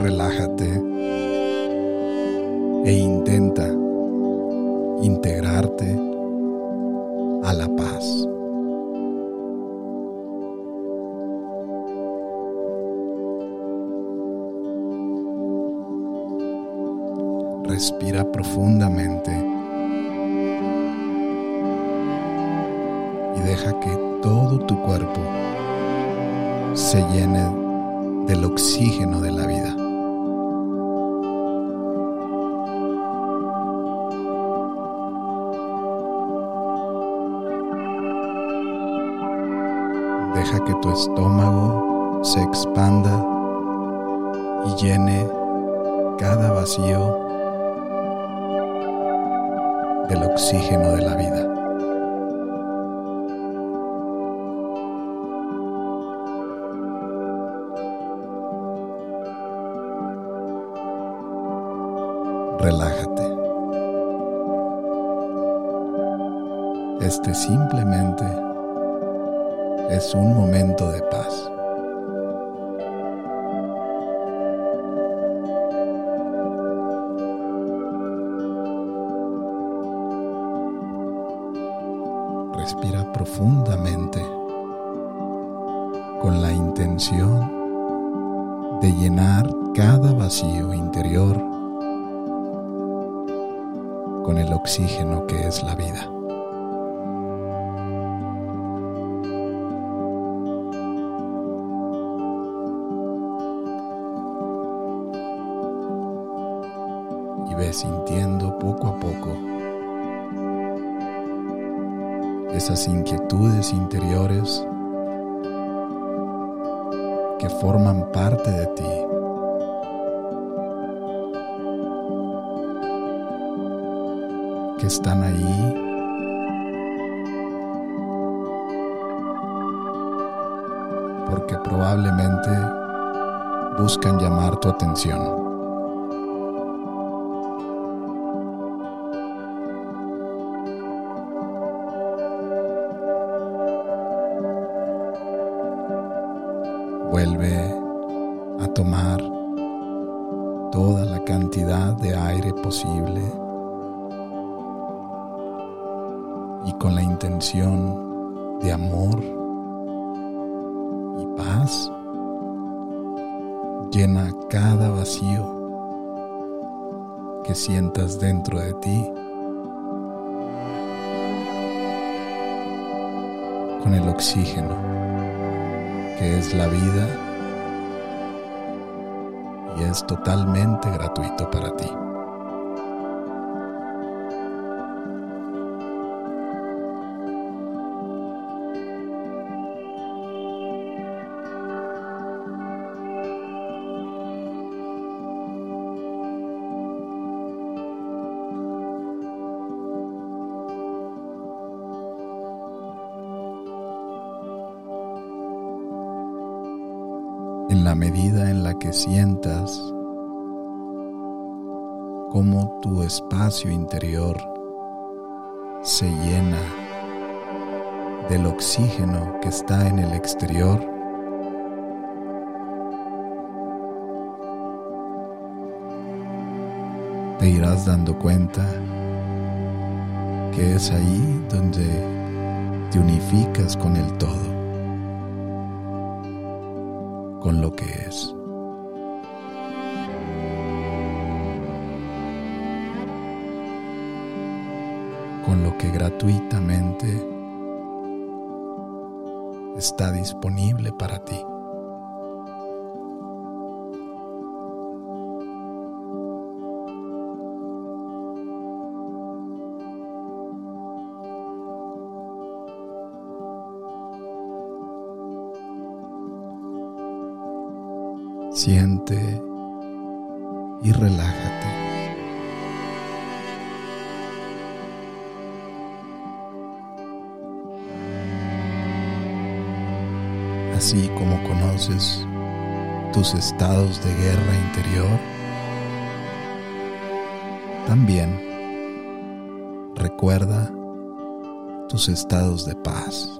Relájate e intenta integrarte a la paz. Respira profundamente y deja que todo tu cuerpo se llene del oxígeno de la vida. Deja que tu estómago se expanda y llene cada vacío del oxígeno de la vida. Relájate. Este simplemente es un momento de paz. Respira profundamente con la intención de llenar cada vacío interior con el oxígeno que es la vida. Sintiendo poco a poco esas inquietudes interiores que forman parte de ti. que están ahí porque probablemente buscan llamar tu atención. A tomar toda la cantidad de aire posible y con la intención de amor y paz llena cada vacío que sientas dentro de ti con el oxígeno que es la vida y es totalmente gratuito para ti. En la medida en la que sientas cómo tu espacio interior se llena del oxígeno que está en el exterior, te irás dando cuenta que es ahí donde te unificas con el todo. Con lo que es. Con lo que gratuitamente está disponible para ti. siente y relájate. Así como conoces tus estados de guerra interior, también recuerda tus estados de paz.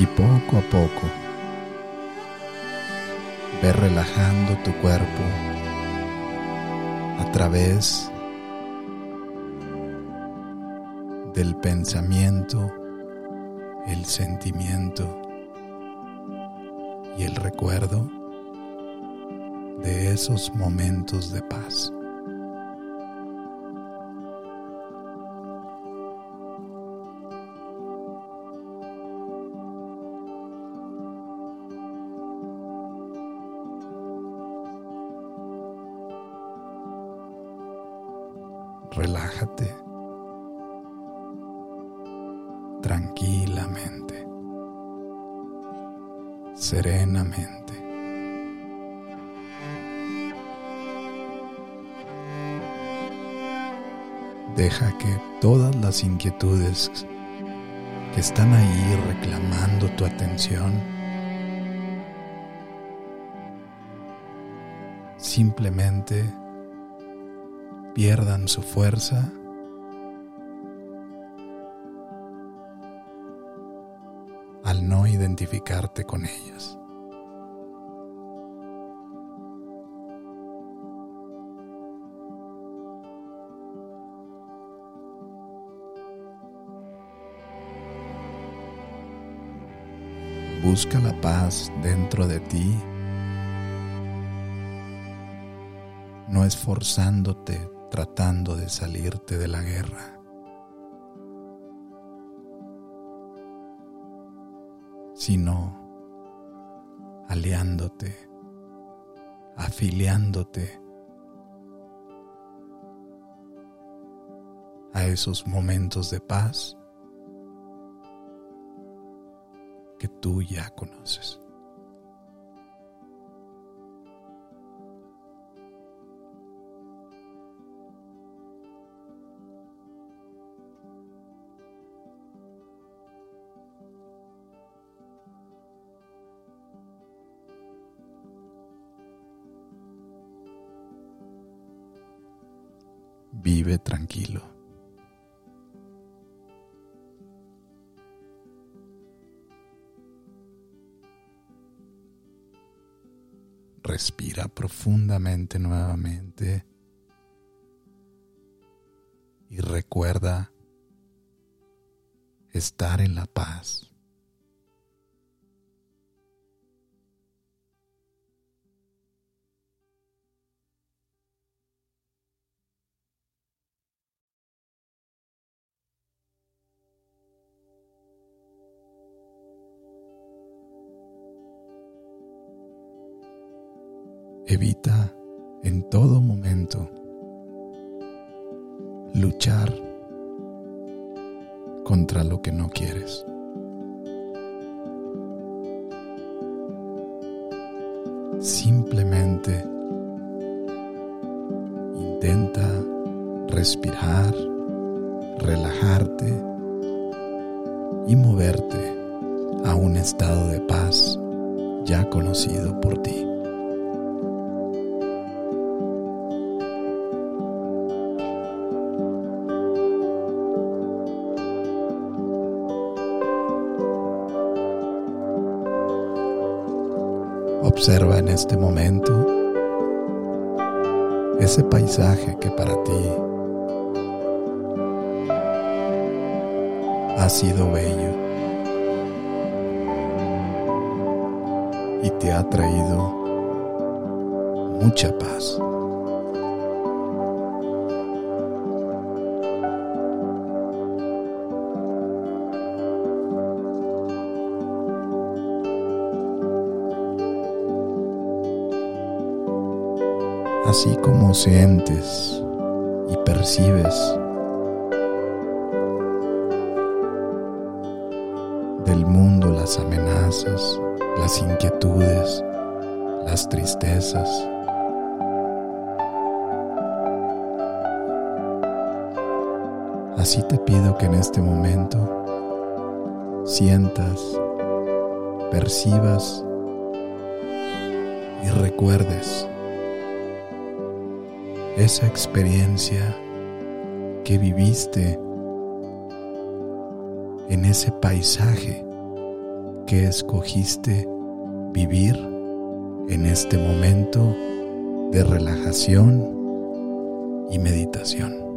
Y poco a poco ve relajando tu cuerpo a través del pensamiento, el sentimiento y el recuerdo de esos momentos de paz. Relájate tranquilamente, serenamente. Deja que todas las inquietudes que están ahí reclamando tu atención simplemente pierdan su fuerza al no identificarte con ellas. Busca la paz dentro de ti, no esforzándote tratando de salirte de la guerra. sino aliándote, afiliándote a esos momentos de paz que tú ya conoces. Vive tranquilo. Respira profundamente nuevamente y recuerda estar en la paz. Evita en todo momento luchar contra lo que no quieres. Simplemente intenta respirar, relajarte y moverte a un estado de paz ya conocido por ti. Observa en este momento ese paisaje que para ti ha sido bello y te ha traído mucha paz. Así como sientes y percibes del mundo las amenazas, las inquietudes, las tristezas. Así te pido que en este momento sientas, percibas y recuerdes esa experiencia que viviste en ese paisaje que escogiste vivir en este momento de relajación y meditación.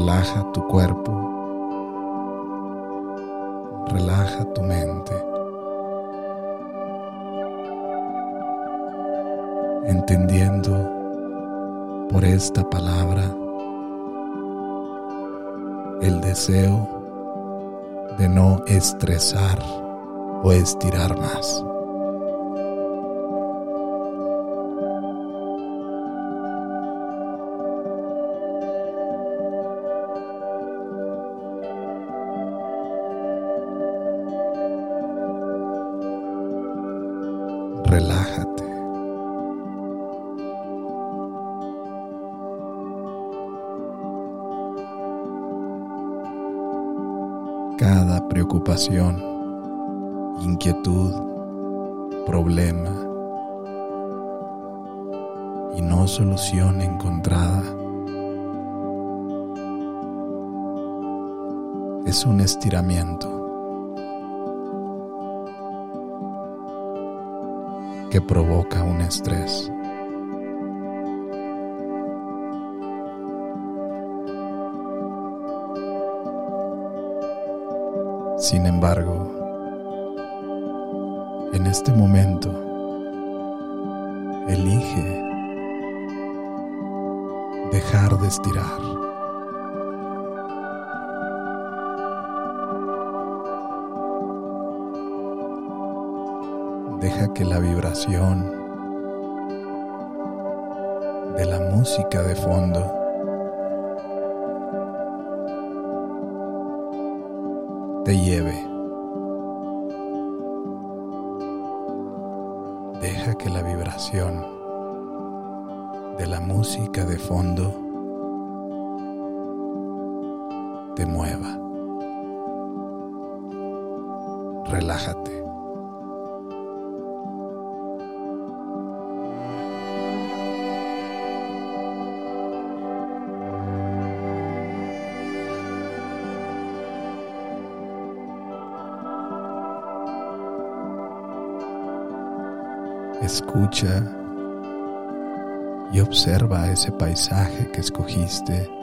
Relaja tu cuerpo. Relaja tu mente. Entendiendo por esta palabra el deseo de no estresar o estirar más. Inquietud, problema y no solución encontrada es un estiramiento que provoca un estrés. Sin embargo, en este momento, elige dejar de estirar. Deja que la vibración de la música de fondo lleve. Deja que la vibración de la música de fondo te mueva. Escucha y observa ese paisaje que escogiste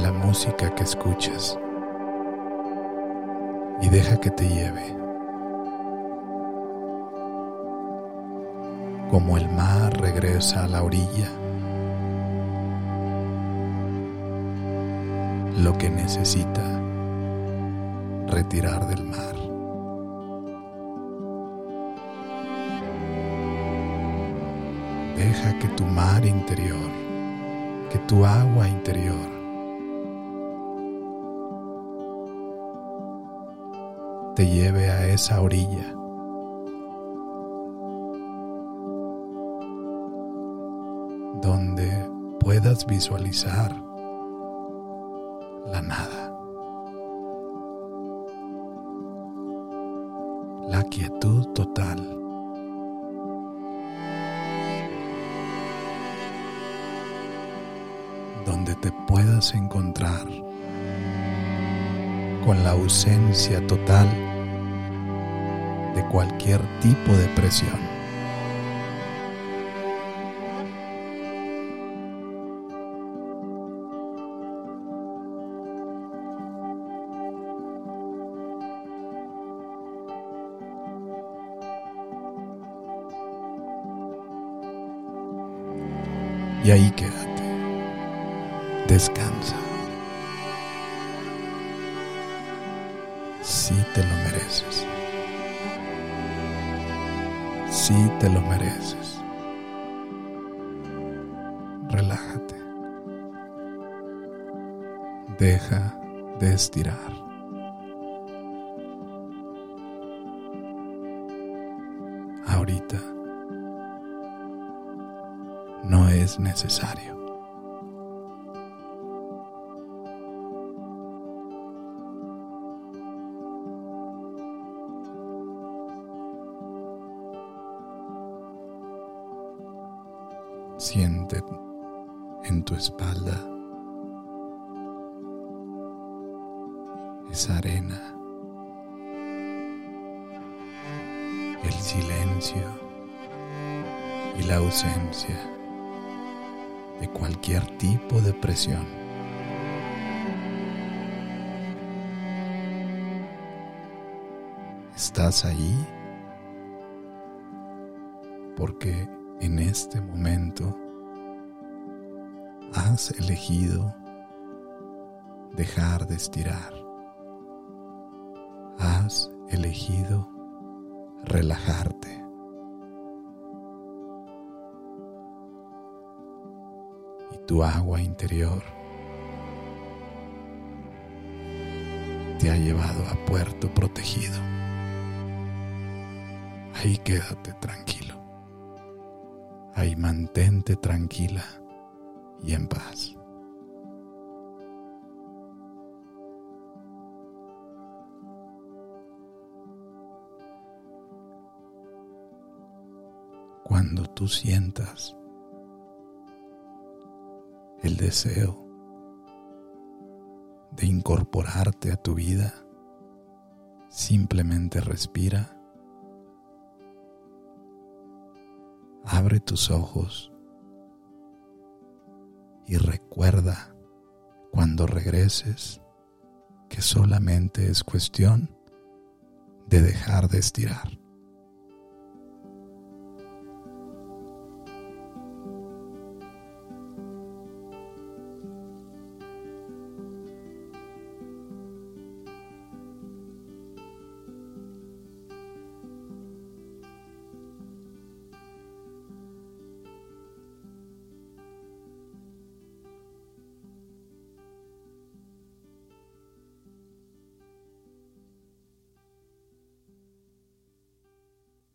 la música que escuchas y deja que te lleve. Como el mar regresa a la orilla, lo que necesita retirar del mar. Deja que tu mar interior, que tu agua interior te lleve a esa orilla. donde puedas visualizar la nada. la quietud total. Donde te puedas encontrar con la ausencia total de cualquier tipo de presión. Y ahí quédate. Descansa. Sí te lo mereces. Sí te lo mereces. Relájate. Deja de estirar. Ahorita no es necesario. Espalda esa arena, el silencio y la ausencia de cualquier tipo de presión. Estás ahí porque en este momento has elegido dejar de estirar. Has elegido relajarte. tu agua interior te ha llevado a puerto protegido. Ahí quédate tranquilo. Ahí mantente tranquila y en paz. Cuando tú sientas el deseo de incorporarte a tu vida, simplemente respira, abre tus ojos y recuerda cuando regreses que solamente es cuestión de dejar de estirar.